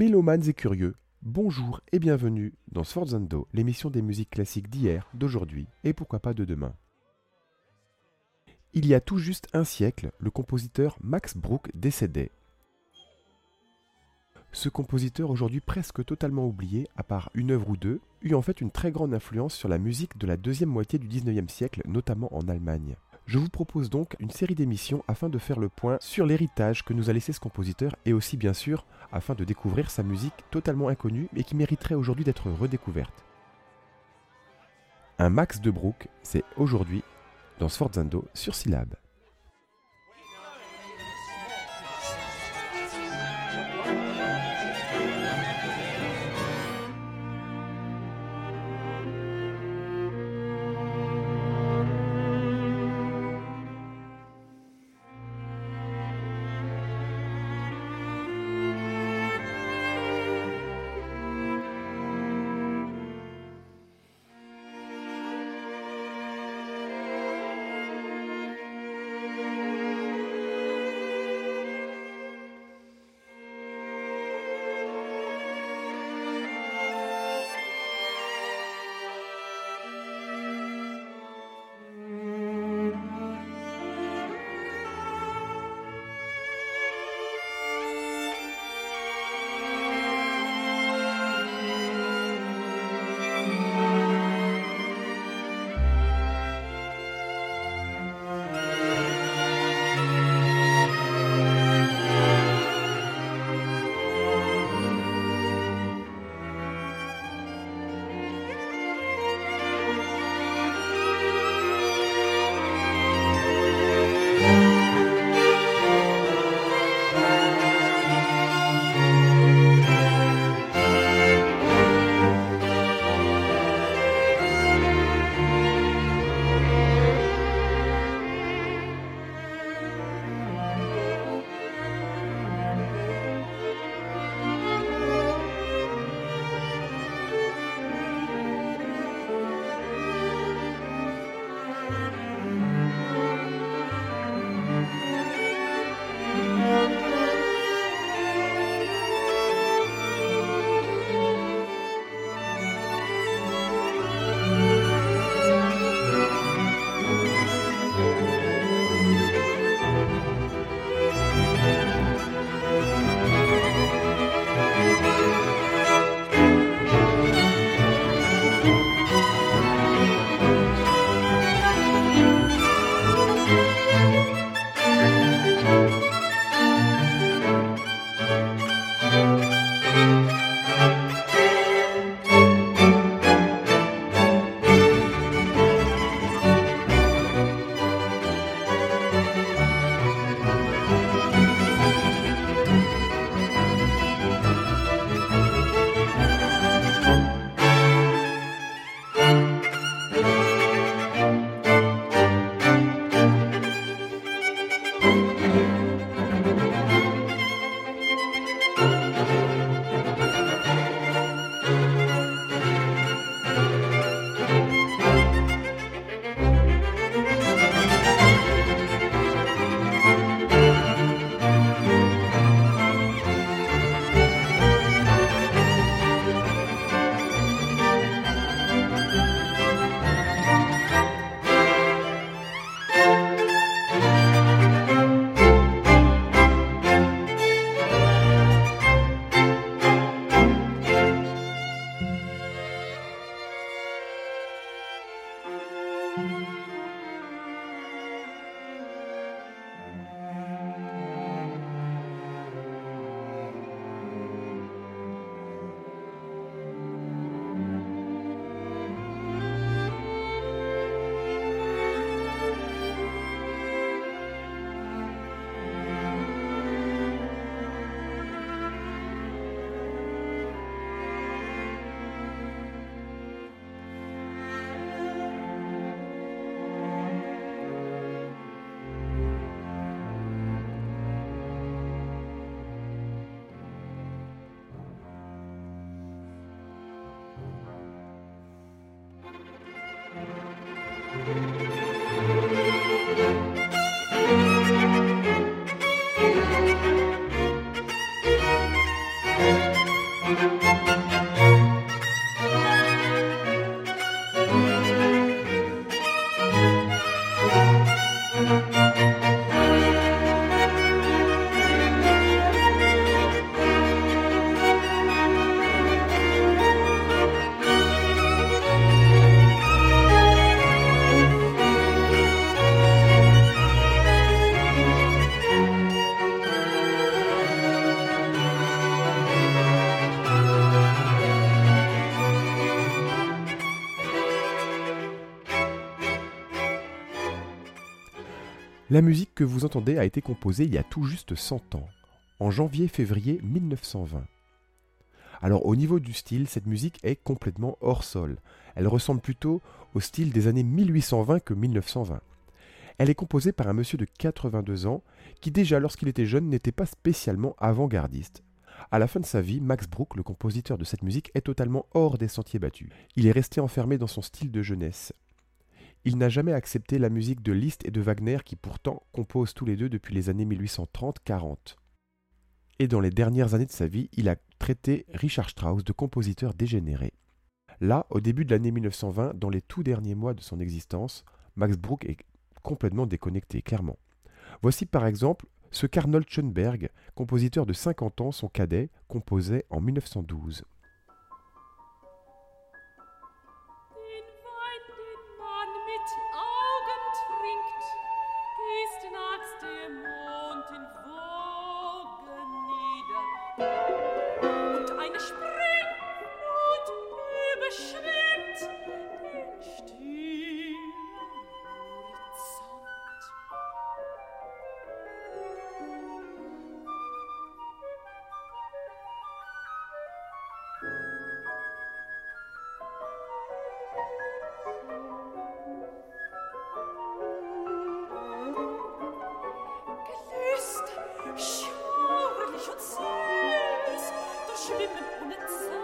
Mélomanes et curieux, bonjour et bienvenue dans Sforzando, l'émission des musiques classiques d'hier, d'aujourd'hui et pourquoi pas de demain. Il y a tout juste un siècle, le compositeur Max Bruch décédait. Ce compositeur, aujourd'hui presque totalement oublié, à part une œuvre ou deux, eut en fait une très grande influence sur la musique de la deuxième moitié du XIXe siècle, notamment en Allemagne. Je vous propose donc une série d'émissions afin de faire le point sur l'héritage que nous a laissé ce compositeur et aussi bien sûr afin de découvrir sa musique totalement inconnue mais qui mériterait aujourd'hui d'être redécouverte. Un max de Brook, c'est aujourd'hui dans Sforzando sur Syllab. La musique que vous entendez a été composée il y a tout juste 100 ans, en janvier-février 1920. Alors au niveau du style, cette musique est complètement hors sol. Elle ressemble plutôt au style des années 1820 que 1920. Elle est composée par un monsieur de 82 ans qui déjà lorsqu'il était jeune n'était pas spécialement avant-gardiste. À la fin de sa vie, Max Bruch, le compositeur de cette musique, est totalement hors des sentiers battus. Il est resté enfermé dans son style de jeunesse. Il n'a jamais accepté la musique de Liszt et de Wagner qui pourtant composent tous les deux depuis les années 1830-40. Et dans les dernières années de sa vie, il a traité Richard Strauss de compositeur dégénéré. Là, au début de l'année 1920, dans les tout derniers mois de son existence, Max Bruch est complètement déconnecté, clairement. Voici par exemple ce qu'Arnold Schoenberg, compositeur de 50 ans, son cadet, composait en 1912. schwimmen ohne Zeit.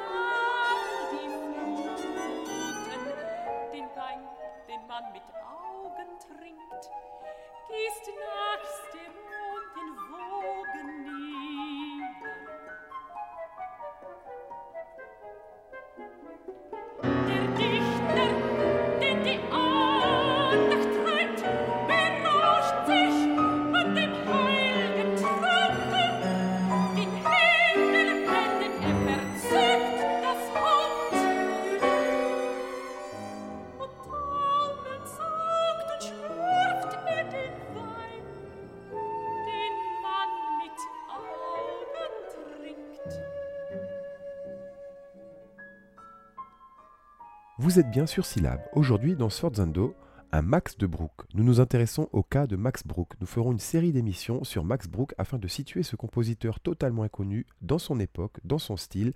Vous êtes bien sur Syllab. Aujourd'hui, dans Sforzando, un Max de Brook. Nous nous intéressons au cas de Max Brook. Nous ferons une série d'émissions sur Max Brook afin de situer ce compositeur totalement inconnu dans son époque, dans son style,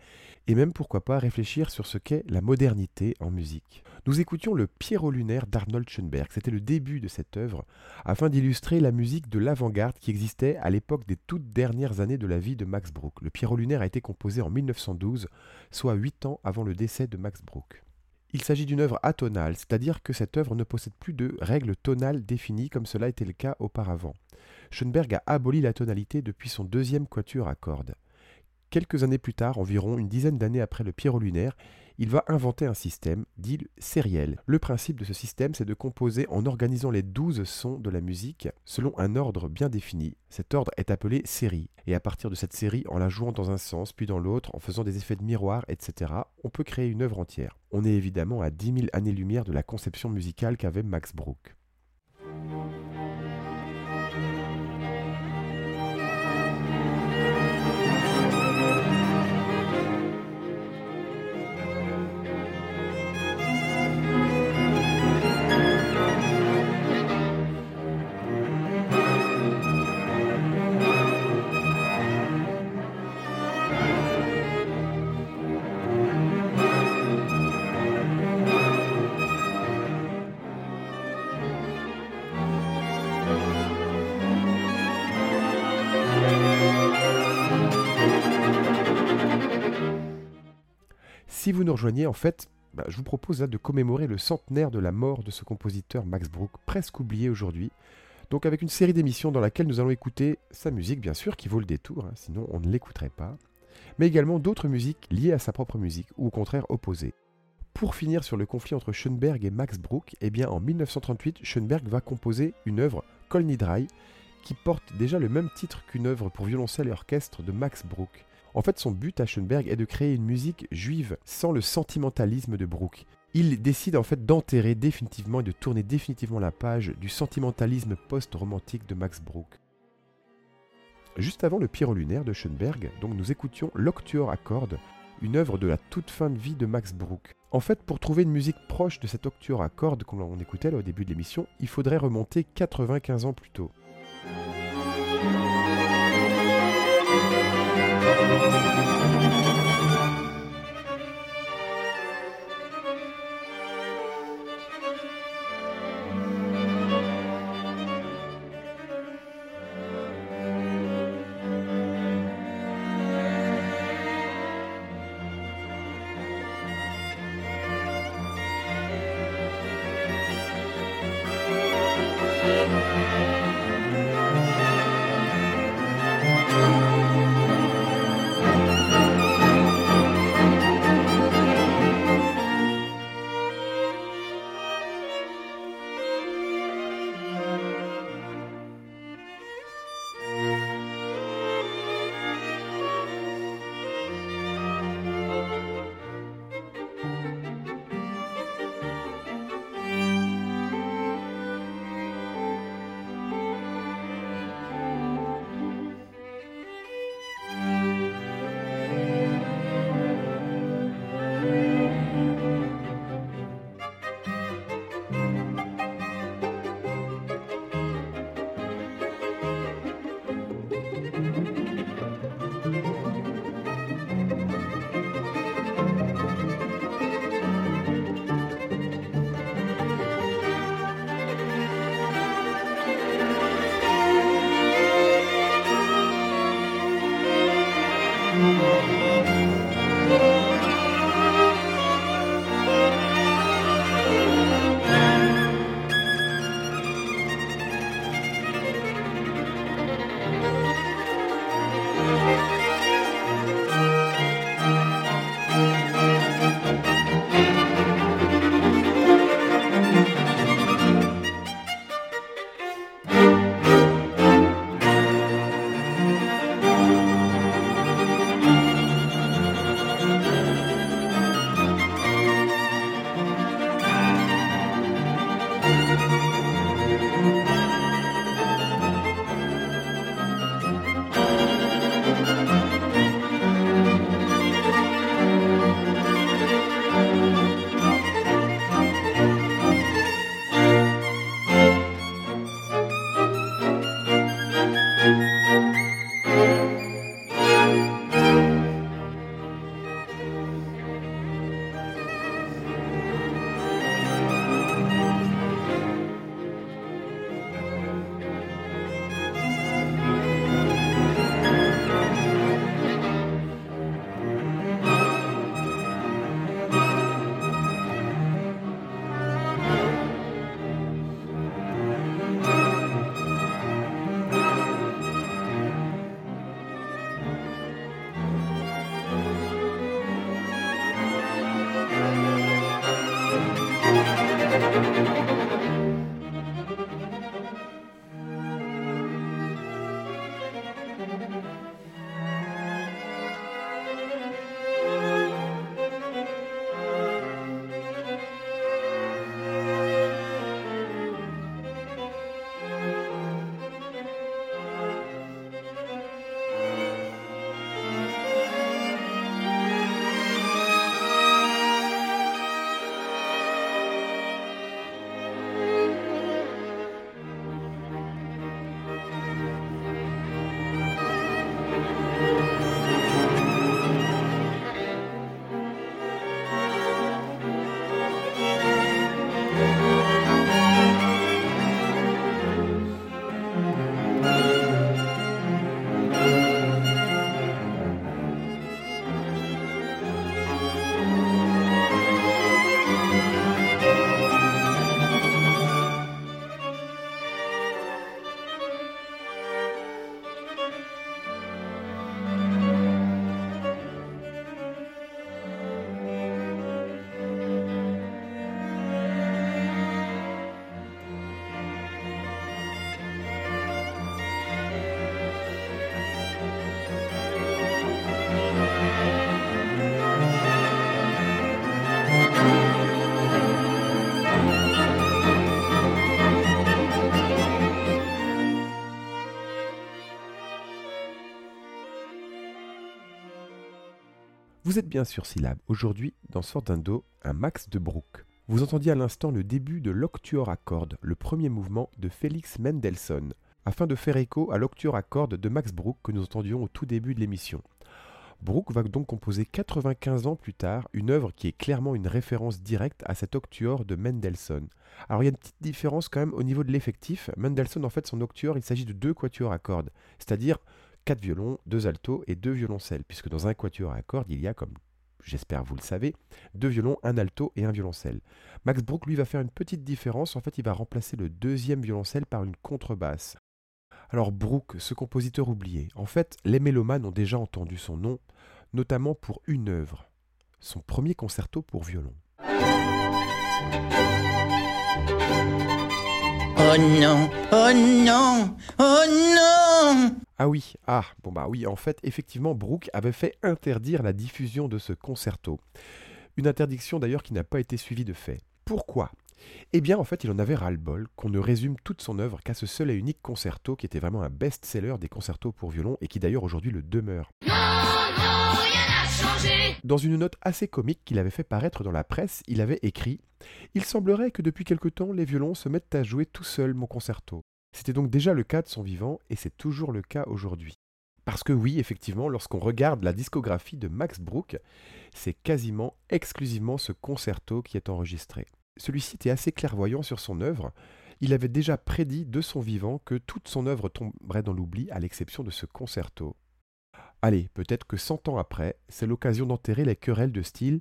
et même pourquoi pas réfléchir sur ce qu'est la modernité en musique. Nous écoutions le Pierrot lunaire d'Arnold Schoenberg. C'était le début de cette œuvre, afin d'illustrer la musique de l'avant-garde qui existait à l'époque des toutes dernières années de la vie de Max Brook. Le Pierrot lunaire a été composé en 1912, soit 8 ans avant le décès de Max Brook. Il s'agit d'une œuvre atonale, c'est-à-dire que cette œuvre ne possède plus de règles tonales définies comme cela était le cas auparavant. Schoenberg a aboli la tonalité depuis son deuxième quatuor à cordes. Quelques années plus tard, environ une dizaine d'années après le Pierrot lunaire, il va inventer un système dit sériel. Le principe de ce système, c'est de composer en organisant les douze sons de la musique selon un ordre bien défini. Cet ordre est appelé série, et à partir de cette série, en la jouant dans un sens puis dans l'autre, en faisant des effets de miroir, etc., on peut créer une œuvre entière. On est évidemment à 10 000 années-lumière de la conception musicale qu'avait Max Bruch. En fait, bah, je vous propose de commémorer le centenaire de la mort de ce compositeur Max Bruch, presque oublié aujourd'hui. Donc avec une série d'émissions dans laquelle nous allons écouter sa musique, bien sûr, qui vaut le détour, hein, sinon on ne l'écouterait pas. mais également d'autres musiques liées à sa propre musique, ou au contraire opposées. Pour finir sur le conflit entre Schoenberg et Max Bruch, eh bien en 1938, Schoenberg va composer une œuvre, Colny Dry, qui porte déjà le même titre qu'une œuvre pour violoncelle et orchestre de Max Bruch. En fait, son but à Schoenberg est de créer une musique juive sans le sentimentalisme de Bruch. Il décide en fait d'enterrer définitivement et de tourner définitivement la page du sentimentalisme post-romantique de Max Bruch. Juste avant le Pierrot lunaire de Schoenberg, donc nous écoutions l'Octuor à cordes, une œuvre de la toute fin de vie de Max Bruch. En fait, pour trouver une musique proche de cet octuor à cordes qu'on écoutait au début de l'émission, il faudrait remonter 95 ans plus tôt. Thank you. Vous êtes bien sur Syllab, aujourd'hui dans Do, un max de Bruch. Vous entendiez à l'instant le début de l'octuor à cordes, le premier mouvement de Félix Mendelssohn, afin de faire écho à l'octuor à cordes de Max Bruch que nous entendions au tout début de l'émission. Bruch va donc composer 95 ans plus tard une œuvre qui est clairement une référence directe à cet octuor de Mendelssohn. Alors il y a une petite différence quand même au niveau de l'effectif. Mendelssohn, en fait, son octuor, il s'agit de deux quatuors à cordes, c'est-à-dire quatre violons, deux altos et deux violoncelles, puisque dans un quatuor à cordes, il y a, comme j'espère vous le savez, deux violons, un alto et un violoncelle. Max Bruch, lui, va faire une petite différence. En fait, il va remplacer le deuxième violoncelle par une contrebasse. Alors Brooke, ce compositeur oublié, en fait, les mélomanes ont déjà entendu son nom, notamment pour une œuvre, son premier concerto pour violon. Oh non, oh non, oh non Ah oui, ah, bon bah oui, en fait, effectivement, Brooke avait fait interdire la diffusion de ce concerto. Une interdiction d'ailleurs qui n'a pas été suivie de fait. Pourquoi? Eh bien, en fait, il en avait ras-le-bol qu'on ne résume toute son œuvre qu'à ce seul et unique concerto qui était vraiment un best-seller des concertos pour violon et qui d'ailleurs aujourd'hui le demeure. Dans une note assez comique qu'il avait fait paraître dans la presse, il avait écrit Il semblerait que depuis quelque temps les violons se mettent à jouer tout seuls mon concerto. C'était donc déjà le cas de son vivant et c'est toujours le cas aujourd'hui. Parce que oui, effectivement, lorsqu'on regarde la discographie de Max Bruch, c'est quasiment exclusivement ce concerto qui est enregistré. Celui-ci était assez clairvoyant sur son œuvre. Il avait déjà prédit de son vivant que toute son œuvre tomberait dans l'oubli, à l'exception de ce concerto. Allez, peut-être que cent ans après, c'est l'occasion d'enterrer les querelles de style,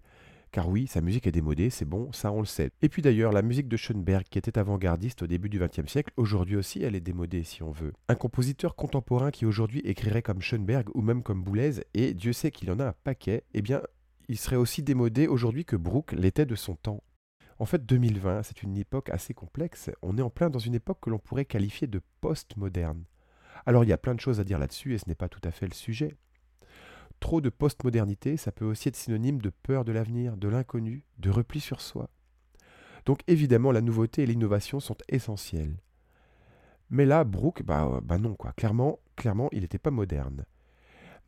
car oui, sa musique est démodée, c'est bon, ça on le sait. Et puis d'ailleurs, la musique de Schoenberg, qui était avant-gardiste au début du XXe siècle, aujourd'hui aussi elle est démodée si on veut. Un compositeur contemporain qui aujourd'hui écrirait comme Schoenberg ou même comme Boulez, et Dieu sait qu'il en a un paquet, eh bien, il serait aussi démodé aujourd'hui que Brooke l'était de son temps. En fait, 2020, c'est une époque assez complexe. On est en plein dans une époque que l'on pourrait qualifier de post-moderne. Alors il y a plein de choses à dire là-dessus et ce n'est pas tout à fait le sujet. Trop de post-modernité, ça peut aussi être synonyme de peur de l'avenir, de l'inconnu, de repli sur soi. Donc évidemment, la nouveauté et l'innovation sont essentielles. Mais là, Brooke, bah, bah non, quoi. Clairement, clairement, il n'était pas moderne.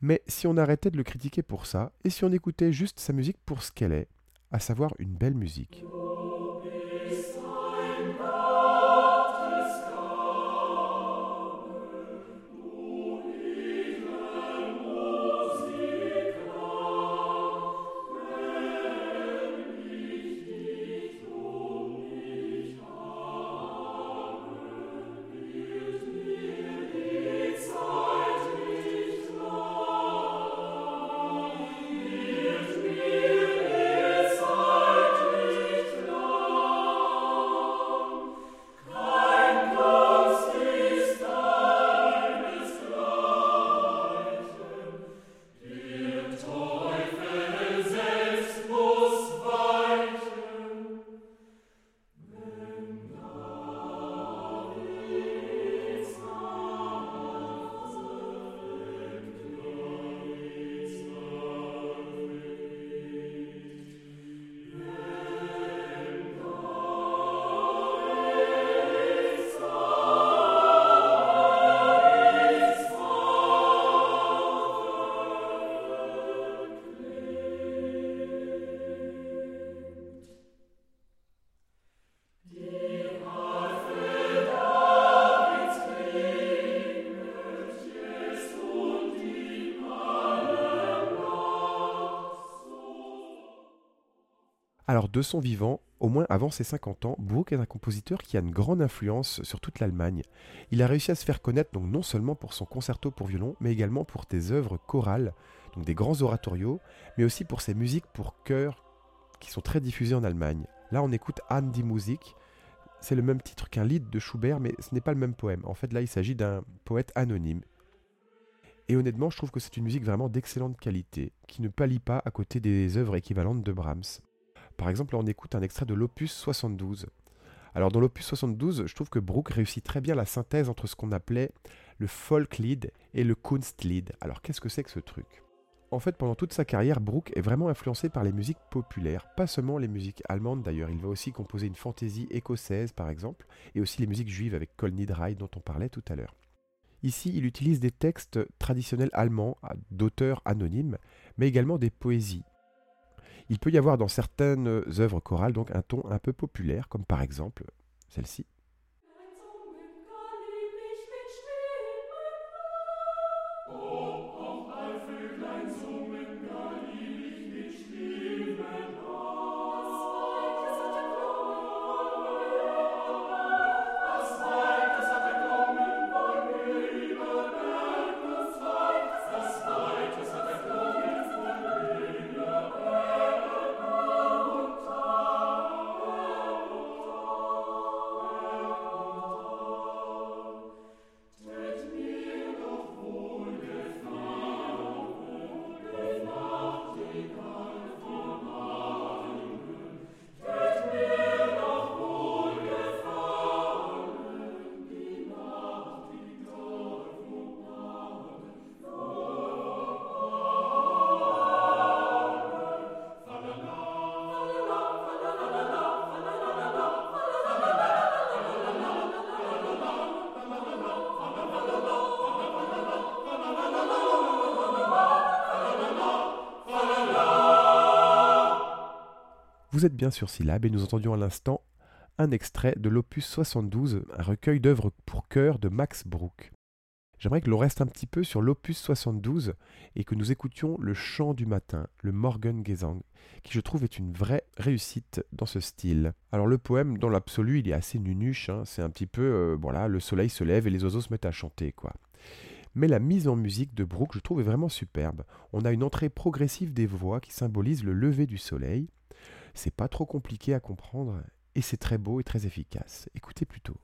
Mais si on arrêtait de le critiquer pour ça, et si on écoutait juste sa musique pour ce qu'elle est, à savoir une belle musique. Alors de son vivant, au moins avant ses 50 ans, Bruch est un compositeur qui a une grande influence sur toute l'Allemagne. Il a réussi à se faire connaître donc non seulement pour son concerto pour violon, mais également pour des œuvres chorales, donc des grands oratorios, mais aussi pour ses musiques pour chœur qui sont très diffusées en Allemagne. Là on écoute Anne die Musik, c'est le même titre qu'un lied de Schubert, mais ce n'est pas le même poème. En fait là il s'agit d'un poète anonyme. Et honnêtement, je trouve que c'est une musique vraiment d'excellente qualité, qui ne pallie pas à côté des œuvres équivalentes de Brahms. Par exemple, on écoute un extrait de l'opus 72. Alors dans l'opus 72, je trouve que Brooke réussit très bien la synthèse entre ce qu'on appelait le Folklied et le Kunstlied. Alors qu'est-ce que c'est que ce truc? En fait, pendant toute sa carrière, Brooke est vraiment influencé par les musiques populaires, pas seulement les musiques allemandes d'ailleurs, il va aussi composer une fantaisie écossaise par exemple, et aussi les musiques juives avec Kol Nidrai dont on parlait tout à l'heure. Ici, il utilise des textes traditionnels allemands d'auteurs anonymes, mais également des poésies, Il peut y avoir dans certaines œuvres chorales donc un ton un peu populaire, comme par exemple celle-ci. Vous êtes bien sur Syllab et nous entendions à l'instant un extrait de l'opus 72, un recueil d'œuvres pour chœur de Max Bruch. J'aimerais que l'on reste un petit peu sur l'opus 72 et que nous écoutions le chant du matin, le Morgengesang, qui je trouve est une vraie réussite dans ce style. Alors le poème, dans l'absolu, il est assez nunuche, hein. c'est un petit peu, euh, voilà, le soleil se lève et les oiseaux se mettent à chanter, quoi. Mais la mise en musique de Bruch, je trouve, est vraiment superbe. On a une entrée progressive des voix qui symbolise le lever du soleil, c'est pas trop compliqué à comprendre et c'est très beau et très efficace. Écoutez plutôt.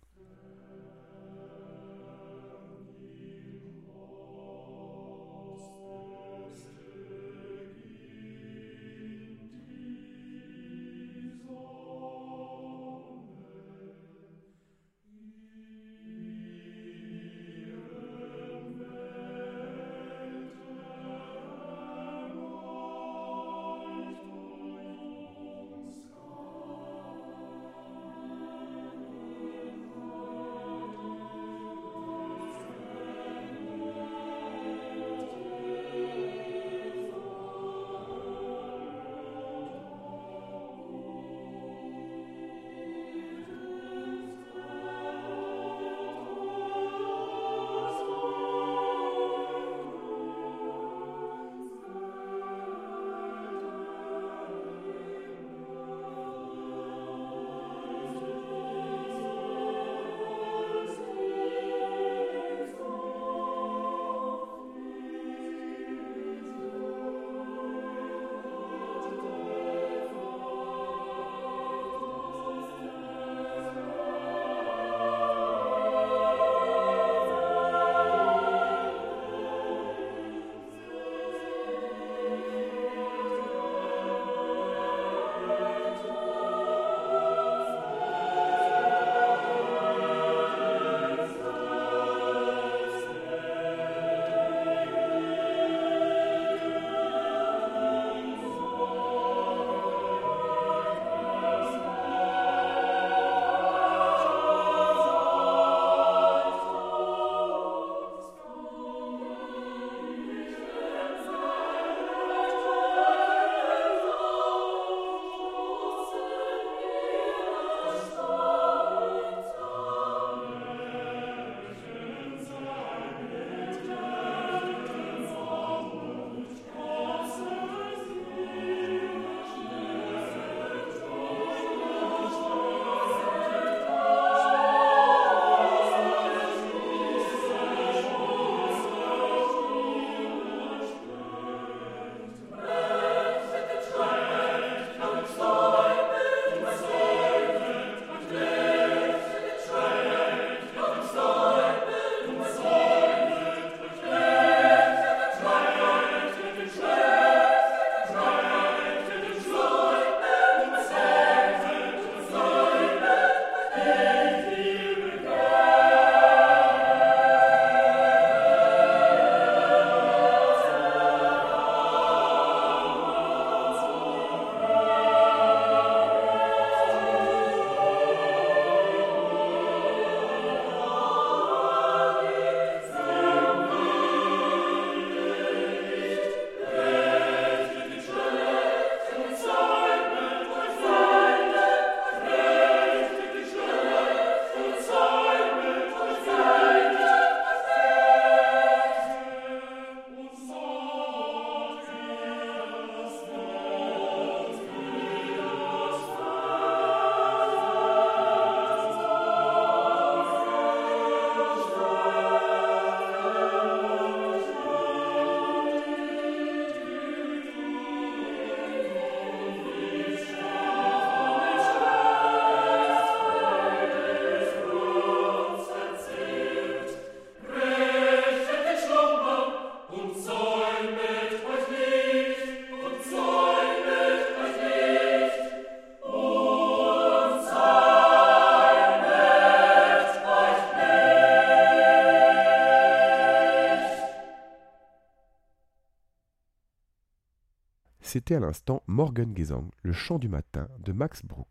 C'était à l'instant Morgengesang, le chant du matin de Max Bruch.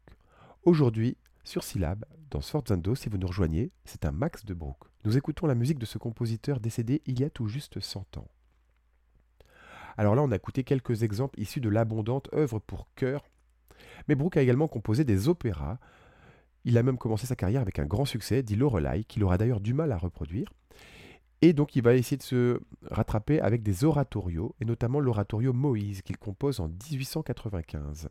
Aujourd'hui, sur Syllab, dans Sforzando, si vous nous rejoignez, c'est un Max de Bruch. Nous écoutons la musique de ce compositeur décédé il y a tout juste 100 ans. Alors là, on a écouté quelques exemples issus de l'abondante œuvre pour chœur, mais Bruch a également composé des opéras. Il a même commencé sa carrière avec un grand succès, dit Lorelai, qu'il aura d'ailleurs du mal à reproduire. Et donc il va essayer de se rattraper avec des oratorios, et notamment l'oratorio Moïse qu'il compose en 1895.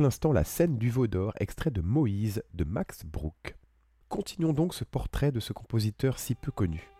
L'instant la scène du veau d'or, extrait de Moïse de Max Bruch. Continuons donc ce portrait de ce compositeur si peu connu.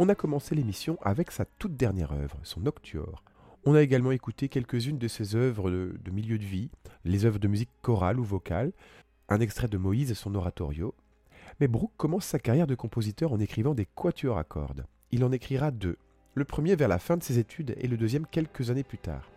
On a commencé l'émission avec sa toute dernière œuvre, son Nocturne. On a également écouté quelques-unes de ses œuvres de, de milieu de vie, les œuvres de musique chorale ou vocale, un extrait de Moïse et son oratorio. Mais Brooke commence sa carrière de compositeur en écrivant des quatuors à cordes. Il en écrira deux, le premier vers la fin de ses études et le deuxième quelques années plus tard.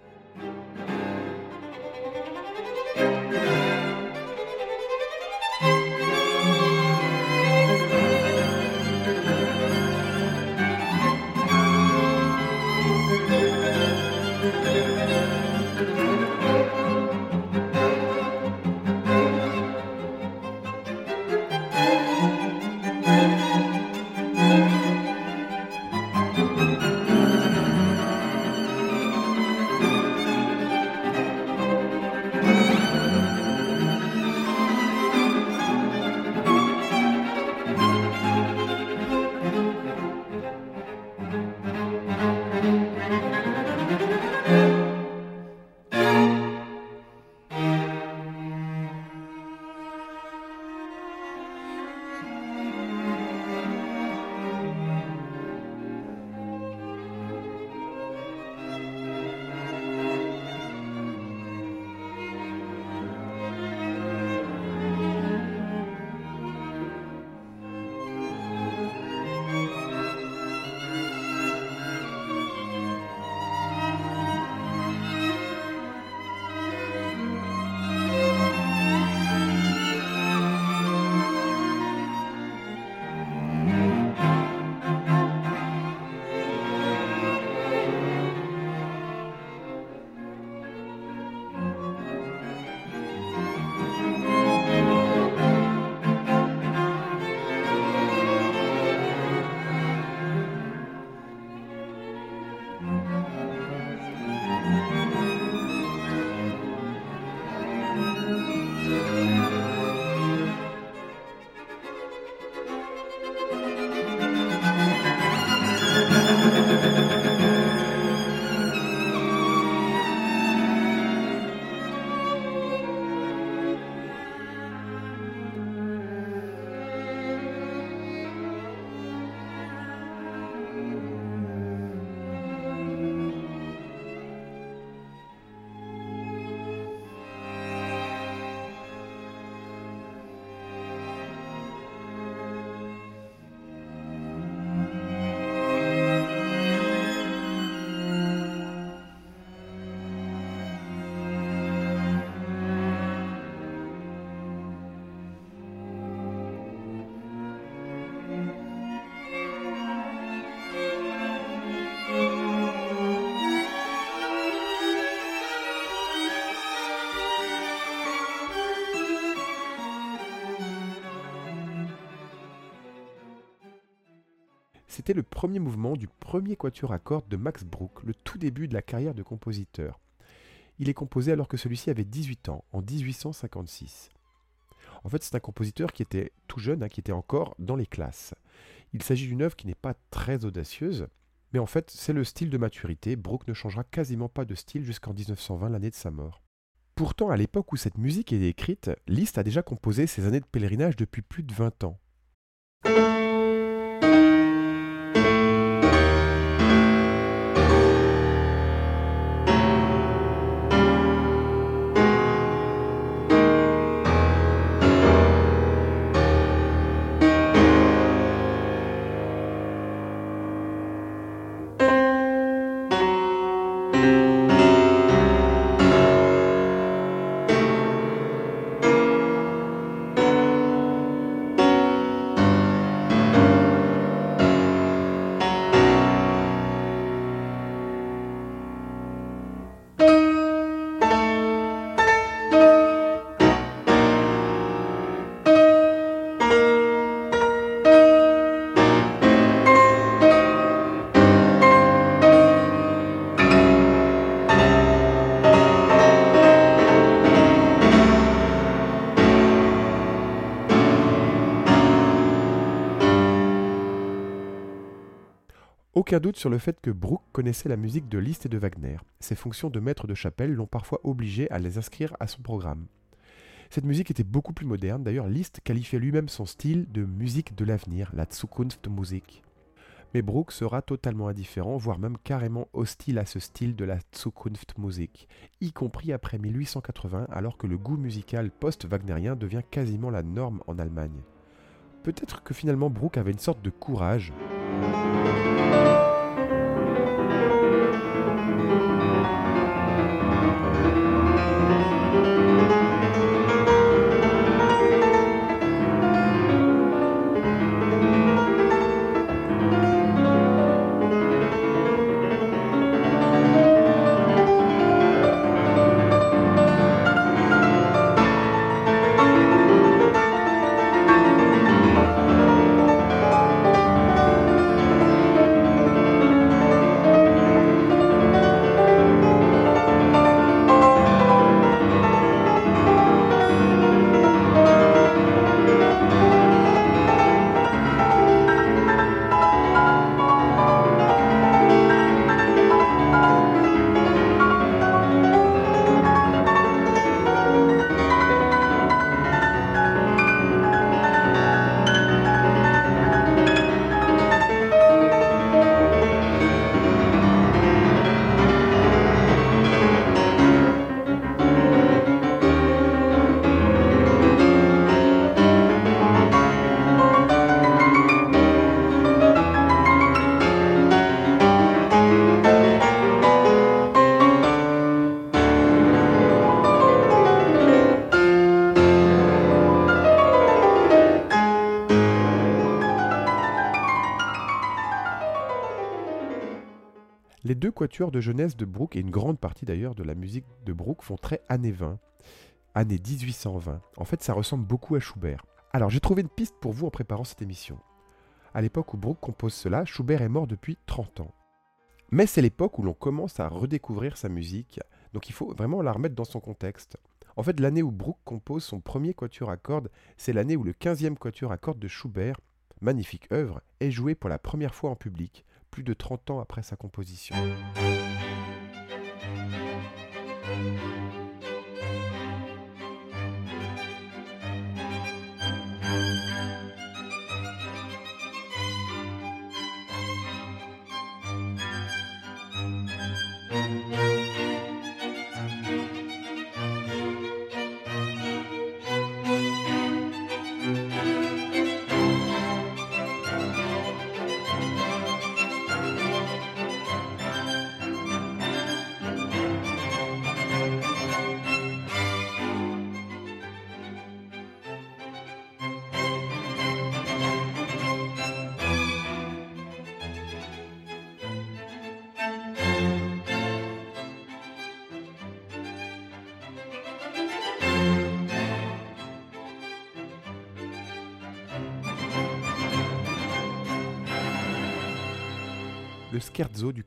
C'était le premier mouvement du premier quatuor à cordes de Max Bruch, le tout début de la carrière de compositeur. Il est composé alors que celui-ci avait 18 ans, en 1856. En fait, c'est un compositeur qui était tout jeune, hein, qui était encore dans les classes. Il s'agit d'une œuvre qui n'est pas très audacieuse, mais en fait, c'est le style de maturité. Bruch ne changera quasiment pas de style jusqu'en 1920, l'année de sa mort. Pourtant, à l'époque où cette musique est écrite, Liszt a déjà composé ses années de pèlerinage depuis plus de 20 ans. Aucun doute sur le fait que Bruch connaissait la musique de Liszt et de Wagner. Ses fonctions de maître de chapelle l'ont parfois obligé à les inscrire à son programme. Cette musique était beaucoup plus moderne, d'ailleurs Liszt qualifiait lui-même son style de musique de l'avenir, la Zukunftsmusik. Mais Bruch sera totalement indifférent, voire même carrément hostile à ce style de la Zukunftmusik, y compris après 1880 alors que le goût musical post-wagnérien devient quasiment la norme en Allemagne. Peut-être que finalement Bruch avait une sorte de courage. Deux quatuors de jeunesse de Bruch et une grande partie d'ailleurs de la musique de Bruch font très années 20, année 1820. En fait, ça ressemble beaucoup à Schubert. Alors, j'ai trouvé une piste pour vous en préparant cette émission. À l'époque où Bruch compose cela, Schubert est mort depuis 30 ans. Mais c'est l'époque où l'on commence à redécouvrir sa musique, donc il faut vraiment la remettre dans son contexte. En fait, l'année où Bruch compose son premier quatuor à cordes, c'est l'année où le 15e quatuor à cordes de Schubert, magnifique œuvre, est joué pour la première fois en public, plus de 30 ans après sa composition.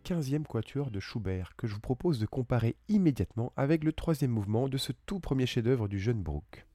15e quatuor de Schubert, que je vous propose de comparer immédiatement avec le troisième mouvement de ce tout premier chef-d'œuvre du jeune Bruch.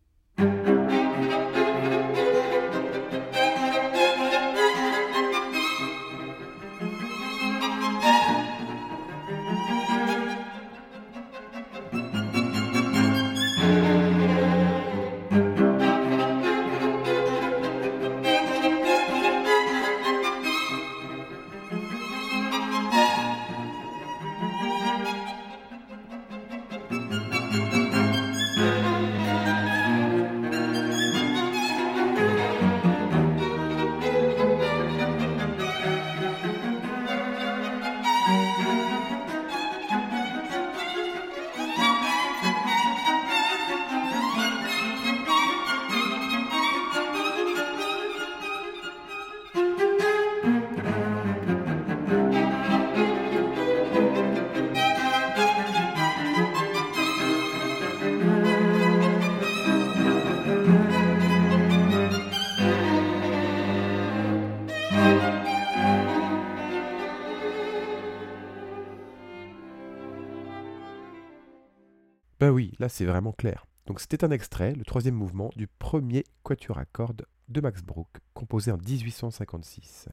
Là c'est vraiment clair. Donc c'était un extrait, le troisième mouvement du premier quatuor à cordes de Max Bruch, composé en 1856.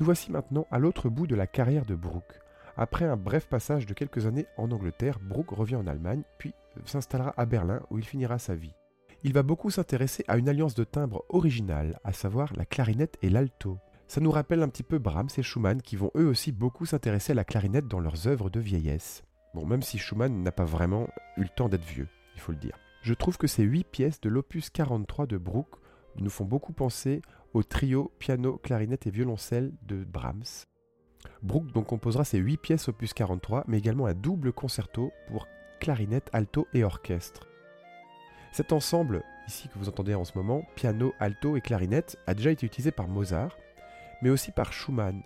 Nous voici maintenant à l'autre bout de la carrière de Bruch. Après un bref passage de quelques années en Angleterre, Bruch revient en Allemagne, puis s'installera à Berlin où il finira sa vie. Il va beaucoup s'intéresser à une alliance de timbres originale, à savoir la clarinette et l'alto. Ça nous rappelle un petit peu Brahms et Schumann qui vont eux aussi beaucoup s'intéresser à la clarinette dans leurs œuvres de vieillesse. Bon, même si Schumann n'a pas vraiment eu le temps d'être vieux, il faut le dire. Je trouve que ces huit pièces de l'opus 43 de Bruch nous font beaucoup penser au trio piano, clarinette et violoncelle de Brahms. Bruch donc composera ces huit pièces opus 43, mais également un double concerto pour clarinette, alto et orchestre. Cet ensemble, ici que vous entendez en ce moment, piano, alto et clarinette, a déjà été utilisé par Mozart, mais aussi par Schumann,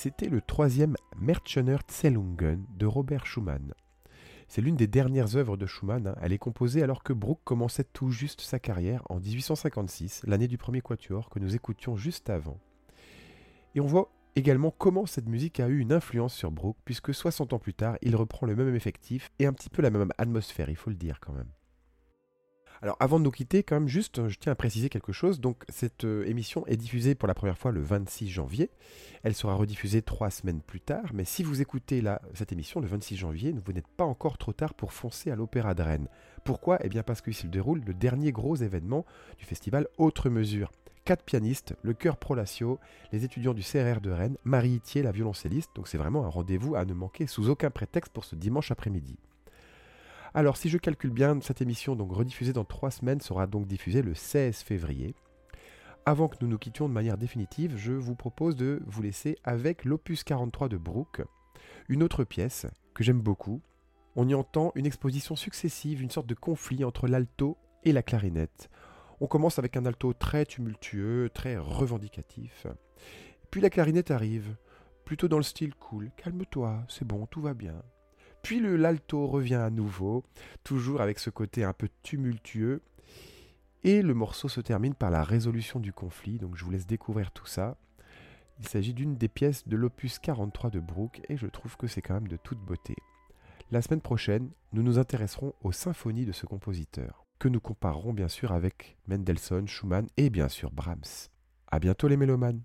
C'était le troisième Zellungen de Robert Schumann. C'est l'une des dernières œuvres de Schumann. hein. Elle est composée alors que Bruch commençait tout juste sa carrière en 1856, l'année du premier quatuor que nous écoutions juste avant. Et on voit également comment cette musique a eu une influence sur Bruch, puisque 60 ans plus tard, il reprend le même effectif et un petit peu la même atmosphère, il faut le dire quand même. Alors avant de nous quitter, quand même juste, je tiens à préciser quelque chose. Donc cette euh, émission est diffusée pour la première fois le 26 janvier. Elle sera rediffusée trois semaines plus tard. Mais si vous écoutez cette émission le 26 janvier, vous n'êtes pas encore trop tard pour foncer à l'Opéra de Rennes. Pourquoi? Eh bien parce qu'il se déroule le dernier gros événement du festival Autre Mesure. Quatre pianistes, le chœur Prolatio, les étudiants du CRR de Rennes, Marie Itier, la violoncelliste. Donc c'est vraiment un rendez-vous à ne manquer sous aucun prétexte pour ce dimanche après-midi. Alors, si je calcule bien, cette émission, donc rediffusée dans trois semaines, sera donc diffusée le 16 février. Avant que nous nous quittions de manière définitive, je vous propose de vous laisser avec l'opus 43 de Bruch, une autre pièce que j'aime beaucoup. On y entend une exposition successive, une sorte de conflit entre l'alto et la clarinette. On commence avec un alto très tumultueux, très revendicatif. Puis la clarinette arrive, plutôt dans le style cool. Calme-toi, c'est bon, tout va bien. Puis le l'alto revient à nouveau, toujours avec ce côté un peu tumultueux. Et le morceau se termine par la résolution du conflit, donc je vous laisse découvrir tout ça. Il s'agit d'une des pièces de l'opus 43 de Bruch et je trouve que c'est quand même de toute beauté. La semaine prochaine, nous nous intéresserons aux symphonies de ce compositeur, que nous comparerons bien sûr avec Mendelssohn, Schumann et bien sûr Brahms. À bientôt les mélomanes!